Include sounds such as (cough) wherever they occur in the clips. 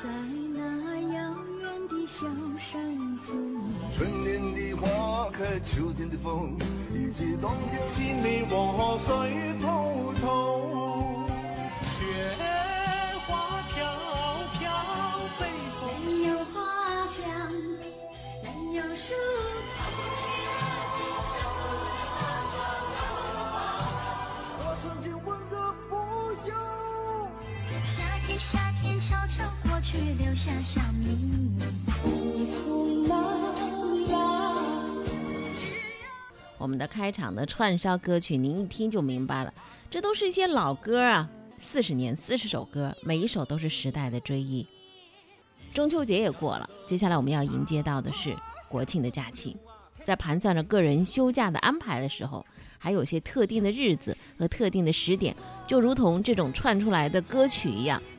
在那遥远的小山村。春天的花开，秋天的风，以及冬天心里我水滔滔。雪花飘飘，北风人有花香，人有树。悄过去，留下小秘密。我们的开场的串烧歌曲，您一听就明白了，这都是一些老歌啊，四十年四十首歌，每一首都是时代的追忆。中秋节也过了，接下来我们要迎接到的是国庆的假期。在盘算着个人休假的安排的时候，还有些特定的日子和特定的时点，就如同这种串出来的歌曲一样，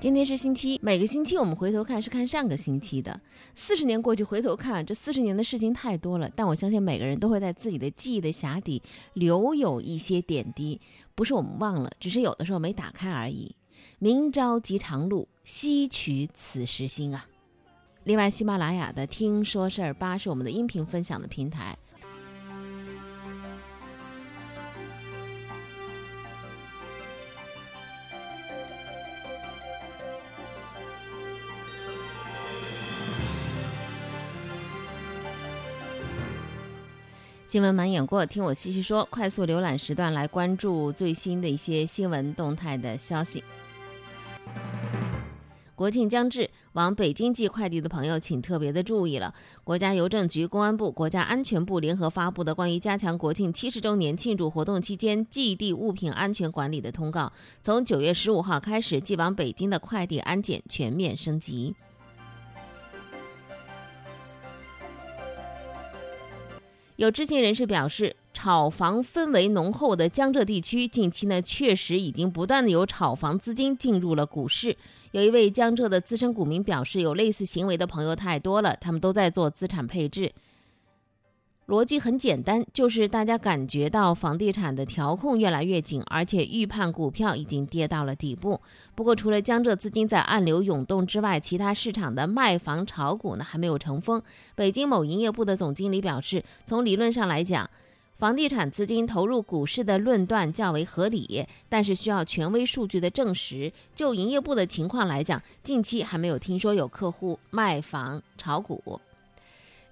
今天是星期一，每个星期我们回头看是看上个星期的。四十年过去，回头看这四十年的事情太多了，但我相信每个人都会在自己的记忆的匣底留有一些点滴，不是我们忘了，只是有的时候没打开而已。明朝即长路，西取此时心啊！另外，喜马拉雅的“听说事儿吧”是我们的音频分享的平台。新闻满眼过，听我细细说。快速浏览时段来关注最新的一些新闻动态的消息。国庆将至，往北京寄快递的朋友请特别的注意了。国家邮政局、公安部、国家安全部联合发布的关于加强国庆七十周年庆祝活动期间寄递物品安全管理的通告，从九月十五号开始，寄往北京的快递安检全面升级。有知情人士表示，炒房氛围浓厚的江浙地区，近期呢确实已经不断的有炒房资金进入了股市。有一位江浙的资深股民表示，有类似行为的朋友太多了，他们都在做资产配置。逻辑很简单，就是大家感觉到房地产的调控越来越紧，而且预判股票已经跌到了底部。不过，除了江浙资金在暗流涌动之外，其他市场的卖房炒股呢还没有成风。北京某营业部的总经理表示，从理论上来讲，房地产资金投入股市的论断较为合理，但是需要权威数据的证实。就营业部的情况来讲，近期还没有听说有客户卖房炒股。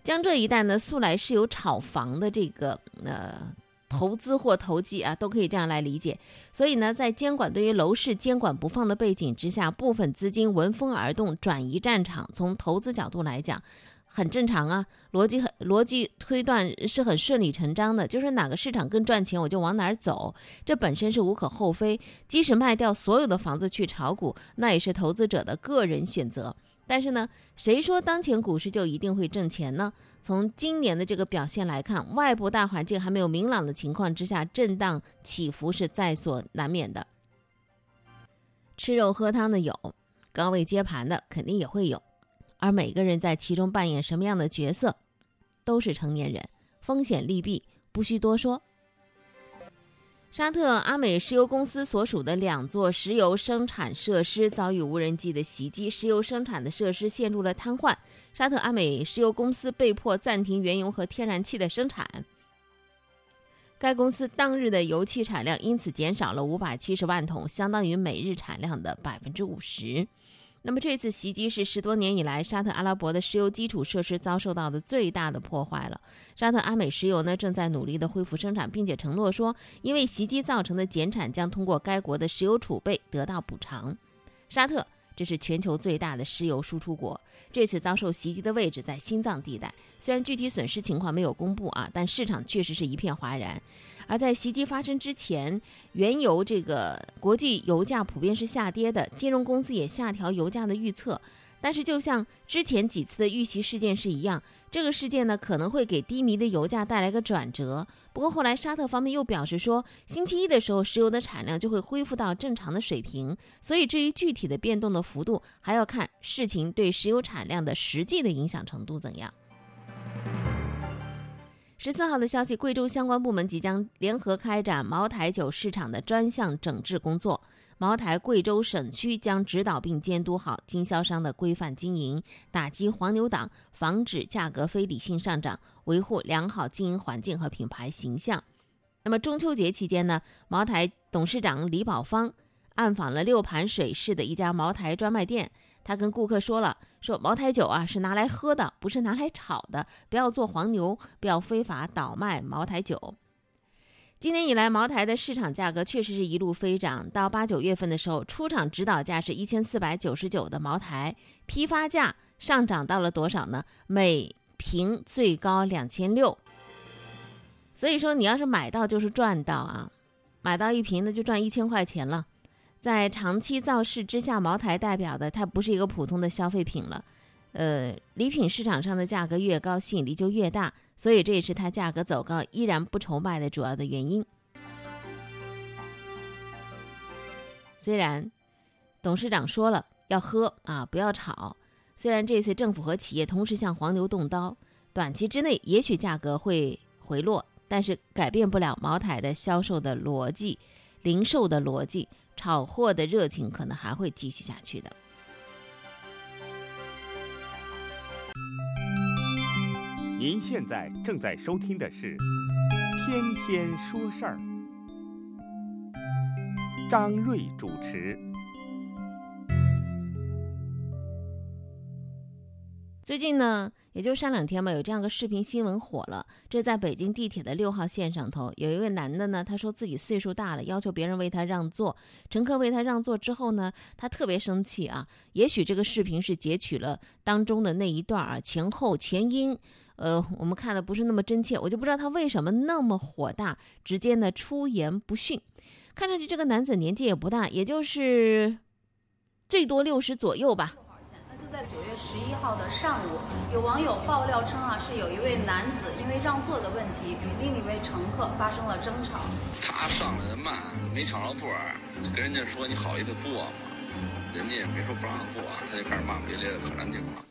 江浙一带呢，素来是有炒房的这个呃投资或投机啊，都可以这样来理解。所以呢，在监管对于楼市监管不放的背景之下，部分资金闻风而动，转移战场。从投资角度来讲，很正常啊，逻辑很逻辑推断是很顺理成章的，就是哪个市场更赚钱，我就往哪儿走，这本身是无可厚非。即使卖掉所有的房子去炒股，那也是投资者的个人选择。但是呢，谁说当前股市就一定会挣钱呢？从今年的这个表现来看，外部大环境还没有明朗的情况之下，震荡起伏是在所难免的。吃肉喝汤的有，高位接盘的肯定也会有，而每个人在其中扮演什么样的角色，都是成年人，风险利弊不需多说。沙特阿美石油公司所属的两座石油生产设施遭遇无人机的袭击，石油生产的设施陷入了瘫痪。沙特阿美石油公司被迫暂停原油和天然气的生产。该公司当日的油气产量因此减少了五百七十万桶，相当于每日产量的百分之五十。那么这次袭击是十多年以来沙特阿拉伯的石油基础设施遭受到的最大的破坏了。沙特阿美石油呢正在努力的恢复生产，并且承诺说，因为袭击造成的减产将通过该国的石油储备得到补偿。沙特这是全球最大的石油输出国，这次遭受袭击的位置在心脏地带。虽然具体损失情况没有公布啊，但市场确实是一片哗然。而在袭击发生之前，原油这个国际油价普遍是下跌的，金融公司也下调油价的预测。但是就像之前几次的遇袭事件是一样，这个事件呢可能会给低迷的油价带来个转折。不过后来沙特方面又表示说，星期一的时候石油的产量就会恢复到正常的水平。所以至于具体的变动的幅度，还要看事情对石油产量的实际的影响程度怎样。十四号的消息，贵州相关部门即将联合开展茅台酒市场的专项整治工作。茅台贵州省区将指导并监督好经销商的规范经营，打击黄牛党，防止价格非理性上涨，维护良好经营环境和品牌形象。那么中秋节期间呢，茅台董事长李宝芳暗访了六盘水市的一家茅台专卖店。他跟顾客说了：“说茅台酒啊是拿来喝的，不是拿来炒的，不要做黄牛，不要非法倒卖茅台酒。”今年以来，茅台的市场价格确实是一路飞涨。到八九月份的时候，出厂指导价是一千四百九十九的茅台，批发价上涨到了多少呢？每瓶最高两千六。所以说，你要是买到就是赚到啊，买到一瓶那就赚一千块钱了。在长期造势之下，茅台代表的它不是一个普通的消费品了，呃，礼品市场上的价格越高，吸引力就越大，所以这也是它价格走高依然不愁卖的主要的原因。虽然董事长说了要喝啊，不要炒，虽然这次政府和企业同时向黄牛动刀，短期之内也许价格会回落，但是改变不了茅台的销售的逻辑、零售的逻辑。炒货的热情可能还会继续下去的。您现在正在收听的是《天天说事儿》，张瑞主持。最近呢，也就上两天嘛，有这样个视频新闻火了。这在北京地铁的六号线上头，有一位男的呢，他说自己岁数大了，要求别人为他让座。乘客为他让座之后呢，他特别生气啊。也许这个视频是截取了当中的那一段啊，前后前因，呃，我们看的不是那么真切，我就不知道他为什么那么火大，直接呢出言不逊。看上去这个男子年纪也不大，也就是最多六十左右吧。在九月十一号的上午，有网友爆料称啊，是有一位男子因为让座的问题与另一位乘客发生了争吵。他上来的慢，没抢着座，就跟人家说你好意思坐吗？人家也没说不让坐，他就开始骂骂咧咧的，可难听了。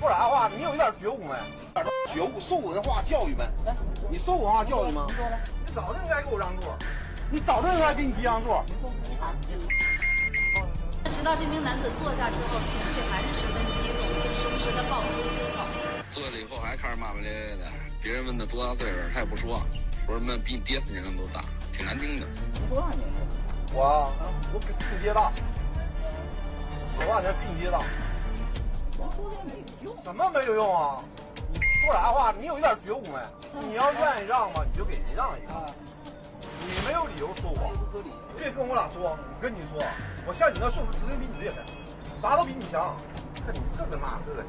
说啥话？你有一点觉悟没？点觉悟，受文化教育没？来你受文化教育吗？你早就应该给我让座，你早就应该给你弟让座。直到这名男子坐下之后，情绪还是十分激动，并时不时的爆出粗口。坐下了以后还开始骂骂咧咧的，别人问他多大岁数，他也不说，说什么比你爹年龄都大，挺难听的。你多大年纪？我啊，我比你爹大。多少年比你爹大？说这也没有用什么没有用啊？你说啥话？你有一点觉悟没？你要愿意让嘛，你就给人让一个。你没有理由说我，别跟我俩装。我跟你说，我像你那岁数，指定比你厉害，啥都比你强。看你这个那个的。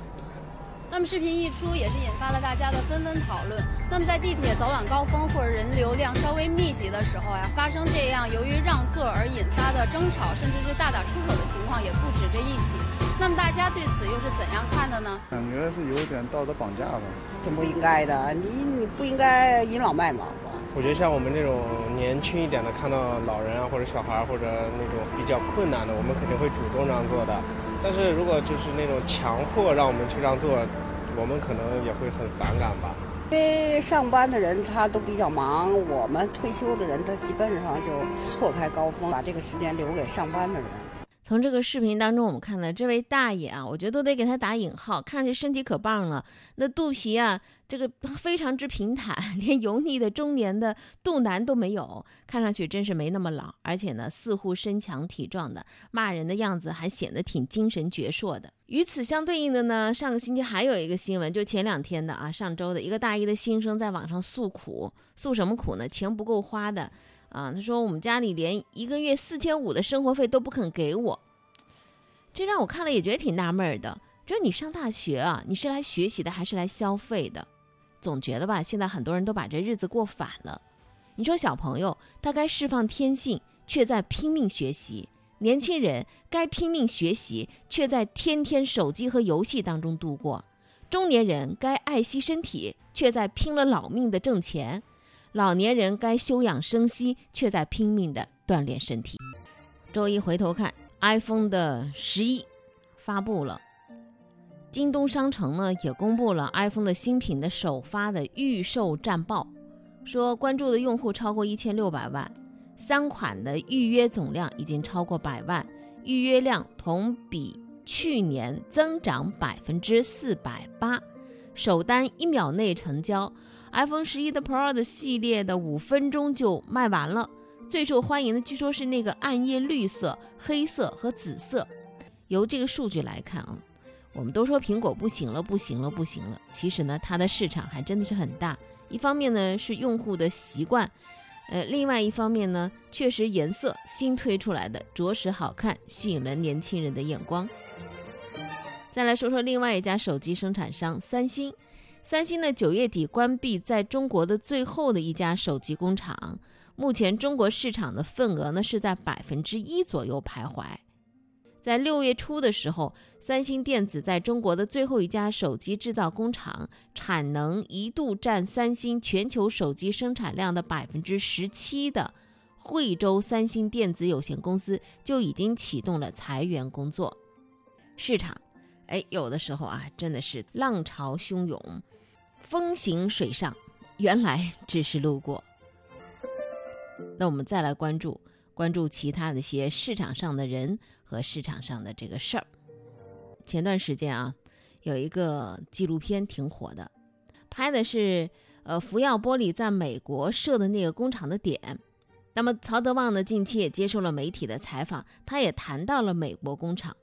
那么视频一出，也是引发了大家的纷纷讨论。那么在地铁早晚高峰或者人流量稍微密集的时候呀，发生这样由于让座而引发的争吵，甚至是大打出手的情况也不止这一起。那么大家对此又是怎样看的呢？感觉是有点道德绑架吧，挺不应该的。你你不应该倚老卖老吧。我觉得像我们这种年轻一点的，看到老人啊或者小孩或者那种比较困难的，我们肯定会主动让座的。但是如果就是那种强迫让我们去让座，我们可能也会很反感吧。因为上班的人他都比较忙，我们退休的人他基本上就错开高峰，把这个时间留给上班的人。从这个视频当中，我们看到这位大爷啊，我觉得都得给他打引号，看着身体可棒了，那肚皮啊，这个 (laughs) 非常之平坦，连油腻的中年的肚腩都没有，看上去真是没那么老，而且呢，似乎身强体壮的，骂人的样子还显得挺精神矍铄的。与此相对应的呢，上个星期还有一个新闻，就前两天的啊，上周的一个大一的新生在网上诉苦，诉什么苦呢？钱不够花的。啊，他说我们家里连一个月四千五的生活费都不肯给我，这让我看了也觉得挺纳闷的。就你上大学啊，你是来学习的还是来消费的？总觉得吧，现在很多人都把这日子过反了。你说小朋友他该释放天性，却在拼命学习；年轻人该拼命学习，却在天天手机和游戏当中度过；中年人该爱惜身体，却在拼了老命的挣钱；老年人该休养生息，却在拼命的锻炼身体。周一回头看，iPhone 的十一发布了。京东商城呢也公布了 iPhone 的新品的首发的预售战报，说关注的用户超过一千六百万，三款的预约总量已经超过百万，预约量同比去年增长百分之四百八，首单一秒内成交，iPhone 十一的 Pro 的系列的五分钟就卖完了，最受欢迎的据说是那个暗夜绿色、黑色和紫色。由这个数据来看啊。我们都说苹果不行了，不行了，不行了。其实呢，它的市场还真的是很大。一方面呢是用户的习惯，呃，另外一方面呢，确实颜色新推出来的着实好看，吸引了年轻人的眼光。再来说说另外一家手机生产商三星，三星呢九月底关闭在中国的最后的一家手机工厂，目前中国市场的份额呢是在百分之一左右徘徊。在六月初的时候，三星电子在中国的最后一家手机制造工厂产能一度占三星全球手机生产量的百分之十七的惠州三星电子有限公司就已经启动了裁员工作。市场，哎，有的时候啊，真的是浪潮汹涌，风行水上，原来只是路过。那我们再来关注。关注其他的一些市场上的人和市场上的这个事儿。前段时间啊，有一个纪录片挺火的，拍的是呃福耀玻璃在美国设的那个工厂的点。那么曹德旺呢，近期也接受了媒体的采访，他也谈到了美国工厂，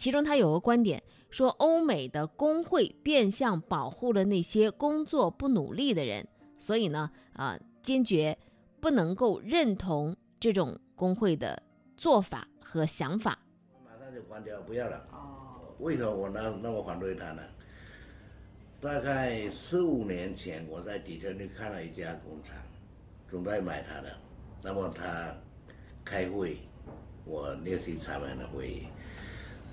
其中他有个观点说，欧美的工会变相保护了那些工作不努力的人，所以呢，啊，坚决不能够认同。这种工会的做法和想法，马上就关掉，不要了。哦，为什么我那那么反对他呢？大概十五年前，我在底特律看了一家工厂，准备买它的。那么他开会，我列席他们的会议。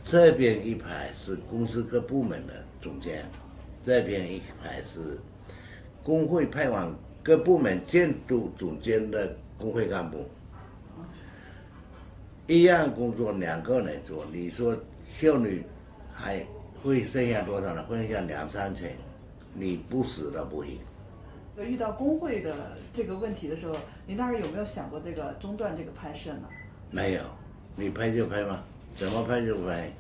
这边一排是公司各部门的总监，这边一排是工会派往各部门监督总监的工会干部。一样工作两个人做，你说效率还会剩下多少呢？会剩下两三成，你不死都不行。遇到工会的这个问题的时候，你当时有没有想过这个中断这个拍摄呢？没有，你拍就拍嘛，怎么拍就拍。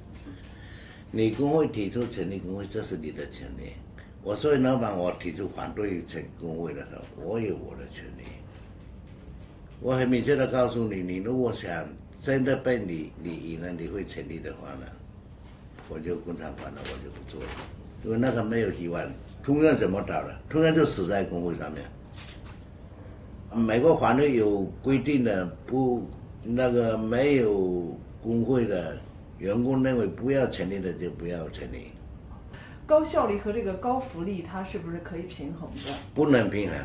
你工会提出成立工会，这是你的权利。我作为老板，我提出反对成工会的时候，我有我的权利。我很明确的告诉你，你如果想。真的被你你赢了，你会成立的话呢，我就工厂关了，我就不做了，因为那个没有希望。通用怎么倒了？通用就死在工会上面。美国法律有规定的，不那个没有工会的员工认为不要成立的就不要成立。高效率和这个高福利，它是不是可以平衡的？不能平衡，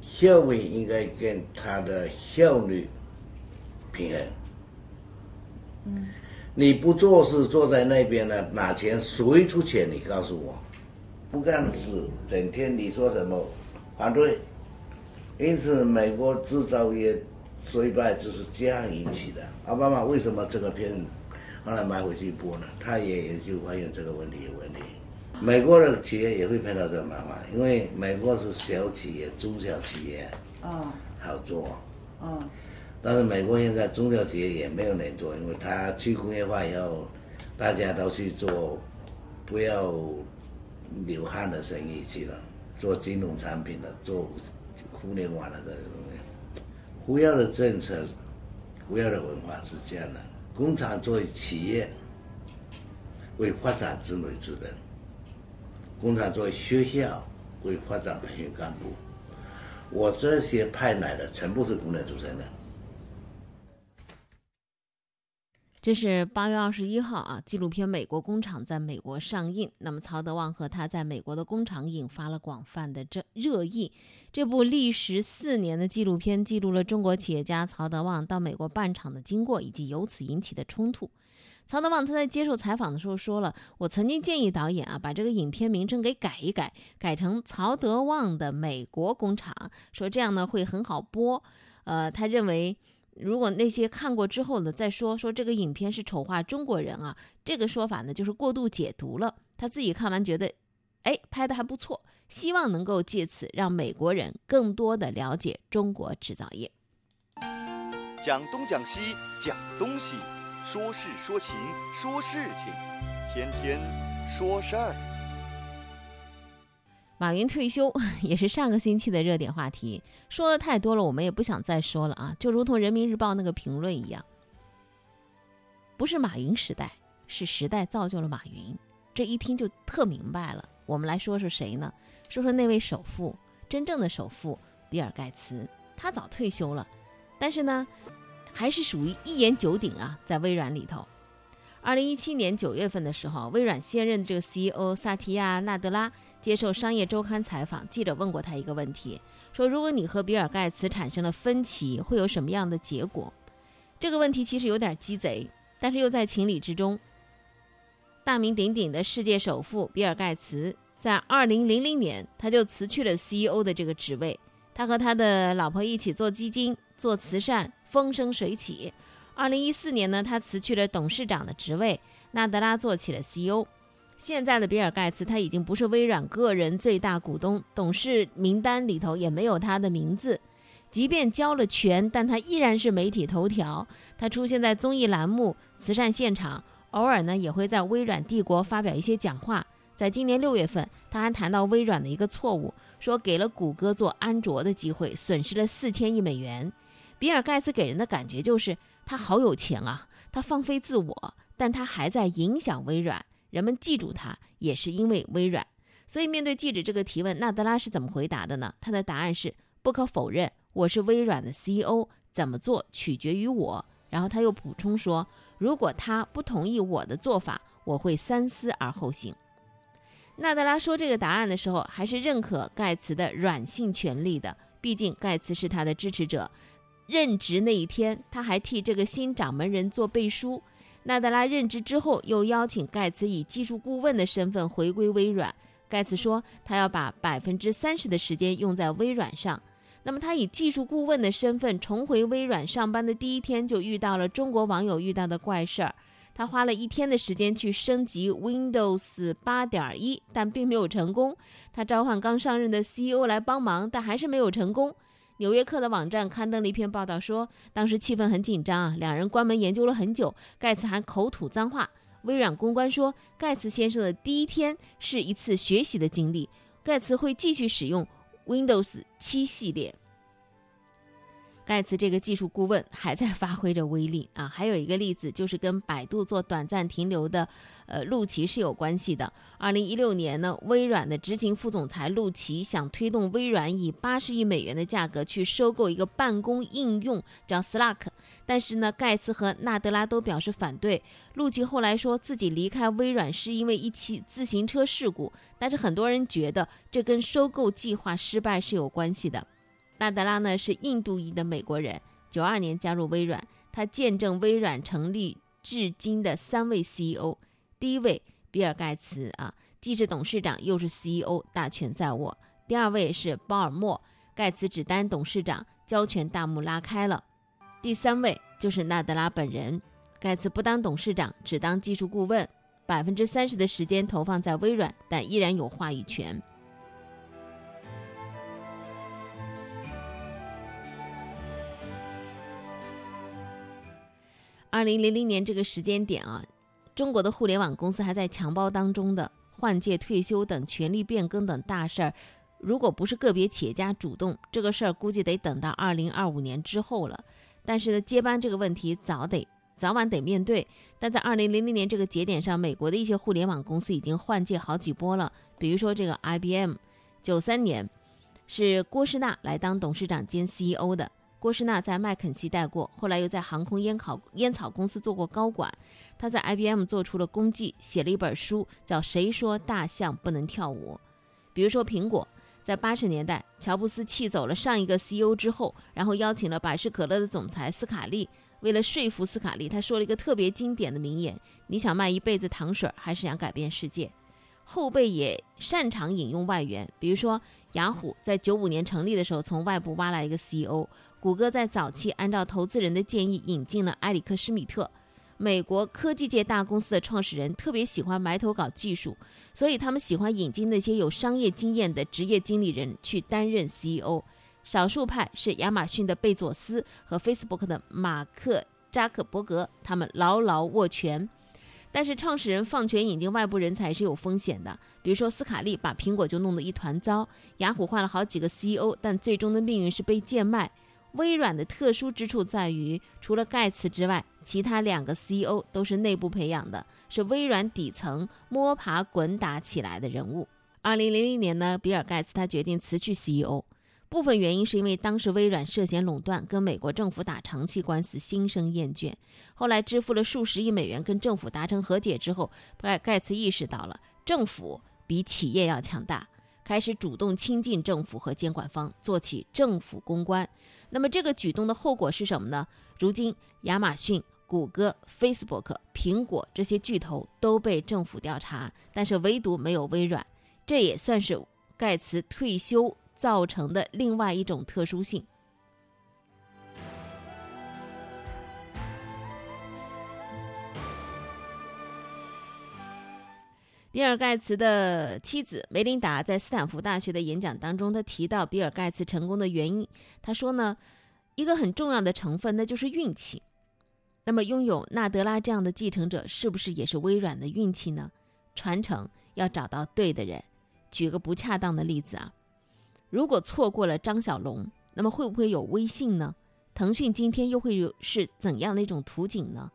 效率应该跟它的效率平衡。嗯，你不做事，坐在那边呢，拿钱谁出钱？你告诉我，不干事，整天你说什么反对？因此，美国制造业衰败就是这样引起的。奥巴马为什么这个片后来买回去播呢？他也研究发现这个问题有问题。美国的企业也会碰到这个麻烦，因为美国是小企业、中小企业，啊，好做，嗯。但是美国现在中小企业也没有人做，因为它去工业化以后，大家都去做不要流汗的生意去了，做金融产品的，做互联网的这些东西。胡耀的政策，胡耀的文化是这样的：工厂作为企业，为发展子女资本；工厂作为学校，为发展培训干部。我这些派来的全部是工人出身的。这是八月二十一号啊，纪录片《美国工厂》在美国上映。那么，曹德旺和他在美国的工厂引发了广泛的这热议。这部历时四年的纪录片记录了中国企业家曹德旺到美国办厂的经过，以及由此引起的冲突。曹德旺他在接受采访的时候说了：“我曾经建议导演啊，把这个影片名称给改一改，改成曹德旺的美国工厂，说这样呢会很好播。”呃，他认为。如果那些看过之后呢，再说说这个影片是丑化中国人啊，这个说法呢就是过度解读了。他自己看完觉得，哎，拍的还不错，希望能够借此让美国人更多的了解中国制造业。讲东讲西讲东西，说事说情说事情，天天说事儿。马云退休 (laughs) 也是上个星期的热点话题，说的太多了，我们也不想再说了啊。就如同人民日报那个评论一样，不是马云时代，是时代造就了马云。这一听就特明白了。我们来说说谁呢？说说那位首富，真正的首富比尔盖茨。他早退休了，但是呢，还是属于一言九鼎啊，在微软里头。二零一七年九月份的时候，微软现任的这个 CEO 萨提亚·纳德拉接受《商业周刊》采访，记者问过他一个问题，说：“如果你和比尔盖茨产生了分歧，会有什么样的结果？”这个问题其实有点鸡贼，但是又在情理之中。大名鼎鼎的世界首富比尔盖茨在二零零零年他就辞去了 CEO 的这个职位，他和他的老婆一起做基金、做慈善，风生水起。二零一四年呢，他辞去了董事长的职位，纳德拉做起了 CEO。现在的比尔盖茨他已经不是微软个人最大股东，董事名单里头也没有他的名字。即便交了权，但他依然是媒体头条。他出现在综艺栏目、慈善现场，偶尔呢也会在微软帝国发表一些讲话。在今年六月份，他还谈到微软的一个错误，说给了谷歌做安卓的机会，损失了四千亿美元。比尔盖茨给人的感觉就是。他好有钱啊！他放飞自我，但他还在影响微软。人们记住他，也是因为微软。所以，面对记者这个提问，纳德拉是怎么回答的呢？他的答案是：不可否认，我是微软的 CEO，怎么做取决于我。然后他又补充说，如果他不同意我的做法，我会三思而后行。纳德拉说这个答案的时候，还是认可盖茨的软性权利的，毕竟盖茨是他的支持者。任职那一天，他还替这个新掌门人做背书。纳德拉任职之后，又邀请盖茨以技术顾问的身份回归微软。盖茨说，他要把百分之三十的时间用在微软上。那么，他以技术顾问的身份重回微软上班的第一天，就遇到了中国网友遇到的怪事儿。他花了一天的时间去升级 Windows 八点一，但并没有成功。他召唤刚上任的 CEO 来帮忙，但还是没有成功。纽约客的网站刊登了一篇报道，说当时气氛很紧张啊，两人关门研究了很久，盖茨还口吐脏话。微软公关说，盖茨先生的第一天是一次学习的经历，盖茨会继续使用 Windows 七系列。盖茨这个技术顾问还在发挥着威力啊！还有一个例子就是跟百度做短暂停留的，呃，陆琪是有关系的。二零一六年呢，微软的执行副总裁陆琪想推动微软以八十亿美元的价格去收购一个办公应用叫 Slack，但是呢，盖茨和纳德拉都表示反对。陆琪后来说自己离开微软是因为一起自行车事故，但是很多人觉得这跟收购计划失败是有关系的。纳德拉呢是印度裔的美国人，九二年加入微软，他见证微软成立至今的三位 CEO，第一位比尔盖茨啊，既是董事长又是 CEO，大权在握；第二位是鲍尔默，盖茨只担董事长，交权大幕拉开了；第三位就是纳德拉本人，盖茨不当董事长，只当技术顾问，百分之三十的时间投放在微软，但依然有话语权。二零零零年这个时间点啊，中国的互联网公司还在强包当中的换届、退休等权力变更等大事儿，如果不是个别企业家主动，这个事儿估计得等到二零二五年之后了。但是呢，接班这个问题早得早晚得面对。但在二零零零年这个节点上，美国的一些互联网公司已经换届好几波了，比如说这个 IBM，九三年是郭士纳来当董事长兼 CEO 的。郭士纳在麦肯锡待过，后来又在航空烟草烟草公司做过高管。他在 IBM 做出了功绩，写了一本书，叫《谁说大象不能跳舞》。比如说苹果，在八十年代，乔布斯气走了上一个 CEO 之后，然后邀请了百事可乐的总裁斯卡利。为了说服斯卡利，他说了一个特别经典的名言：“你想卖一辈子糖水，还是想改变世界？”后辈也擅长引用外援，比如说雅虎在九五年成立的时候，从外部挖来一个 CEO；谷歌在早期按照投资人的建议引进了埃里克施密特。美国科技界大公司的创始人特别喜欢埋头搞技术，所以他们喜欢引进那些有商业经验的职业经理人去担任 CEO。少数派是亚马逊的贝佐斯和 Facebook 的马克扎克伯格，他们牢牢握拳。但是创始人放权引进外部人才是有风险的，比如说斯卡利把苹果就弄得一团糟，雅虎换了好几个 CEO，但最终的命运是被贱卖。微软的特殊之处在于，除了盖茨之外，其他两个 CEO 都是内部培养的，是微软底层摸爬滚打起来的人物。二零零零年呢，比尔盖茨他决定辞去 CEO。部分原因是因为当时微软涉嫌垄断，跟美国政府打长期官司，心生厌倦。后来支付了数十亿美元跟政府达成和解之后，盖盖茨意识到了政府比企业要强大，开始主动亲近政府和监管方，做起政府公关。那么这个举动的后果是什么呢？如今亚马逊、谷歌、Facebook、苹果这些巨头都被政府调查，但是唯独没有微软，这也算是盖茨退休。造成的另外一种特殊性。比尔·盖茨的妻子梅琳达在斯坦福大学的演讲当中，他提到比尔·盖茨成功的原因。他说呢，一个很重要的成分那就是运气。那么，拥有纳德拉这样的继承者，是不是也是微软的运气呢？传承要找到对的人。举个不恰当的例子啊。如果错过了张小龙，那么会不会有微信呢？腾讯今天又会有是怎样的一种图景呢？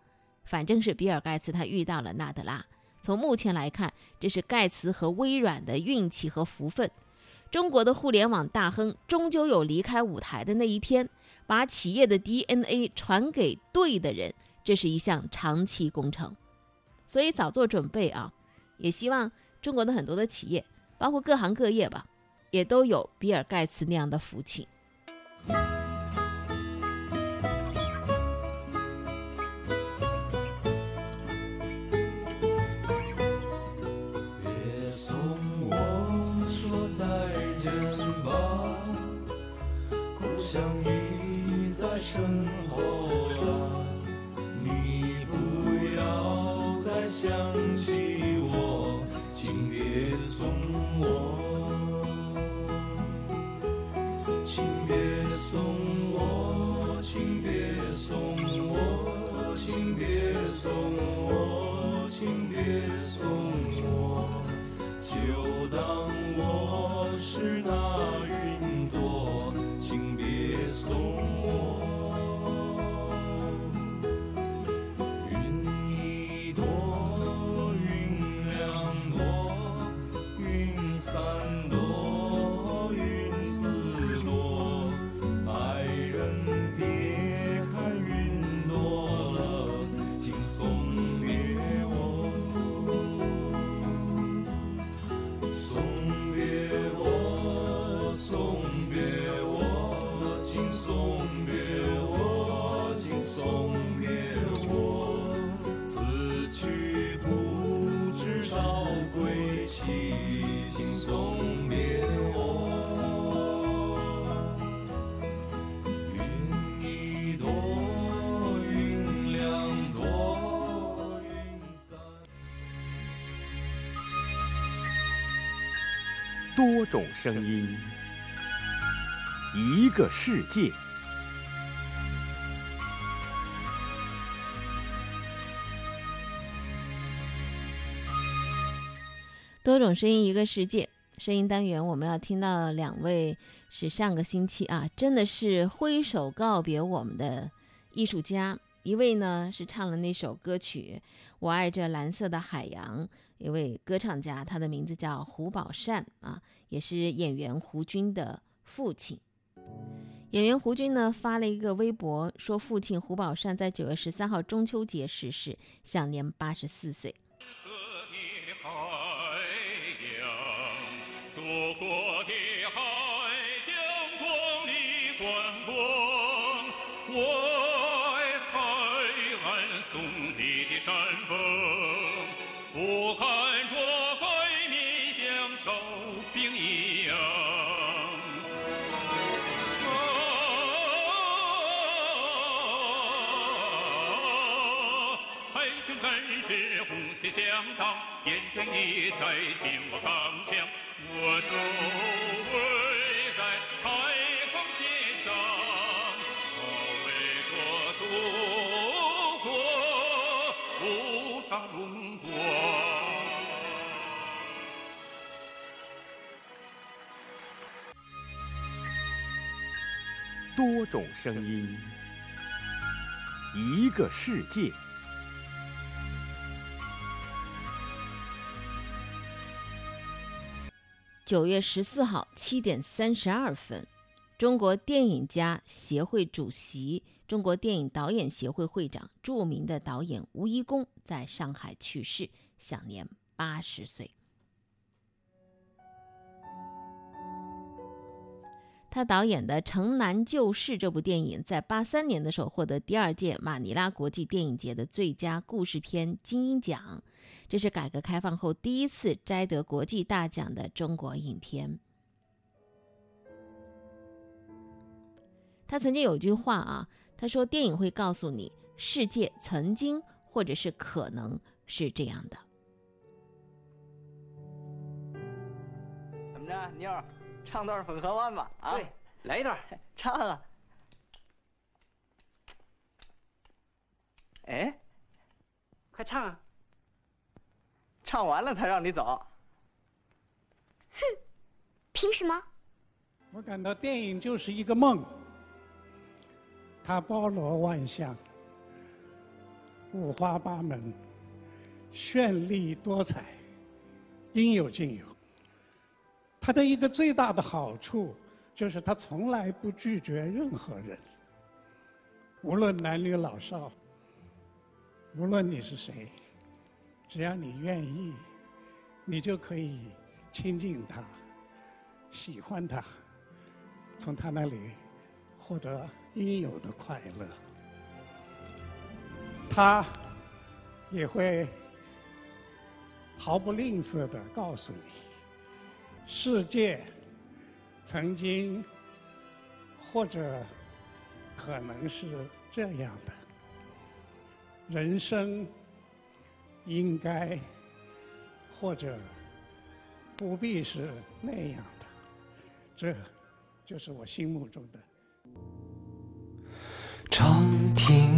反正是比尔盖茨他遇到了纳德拉。从目前来看，这是盖茨和微软的运气和福分。中国的互联网大亨终究有离开舞台的那一天，把企业的 DNA 传给对的人，这是一项长期工程。所以早做准备啊！也希望中国的很多的企业，包括各行各业吧。也都有比尔盖茨那样的福气。种声音，一个世界。多种声音，一个世界。声音单元，我们要听到两位是上个星期啊，真的是挥手告别我们的艺术家。一位呢是唱了那首歌曲《我爱这蓝色的海洋》，一位歌唱家，他的名字叫胡宝善啊，也是演员胡军的父亲。演员胡军呢发了一个微博，说父亲胡宝善在九月十三号中秋节逝世，享年八十四岁。海军战士红旗响当，眼睁一代紧握钢枪，我守卫在海防线上，保卫着祖国无上荣光。多种声音，一个世界。九月十四号七点三十二分，中国电影家协会主席、中国电影导演协会会长、著名的导演吴贻弓在上海去世，享年八十岁。他导演的《城南旧事》这部电影，在八三年的时候获得第二届马尼拉国际电影节的最佳故事片金鹰奖，这是改革开放后第一次摘得国际大奖的中国影片。他曾经有句话啊，他说：“电影会告诉你，世界曾经或者是可能是这样的。怎么着，妞儿，唱段《粉河湾》吧？啊，对，来一段，(laughs) 唱啊！哎，快唱啊！唱完了才让你走。哼，凭什么？我感到电影就是一个梦，它包罗万象，五花八门，绚丽多彩，应有尽有。他的一个最大的好处就是他从来不拒绝任何人，无论男女老少，无论你是谁，只要你愿意，你就可以亲近他，喜欢他，从他那里获得应有的快乐。他也会毫不吝啬的告诉你。世界曾经或者可能是这样的，人生应该或者不必是那样的，这就是我心目中的。长亭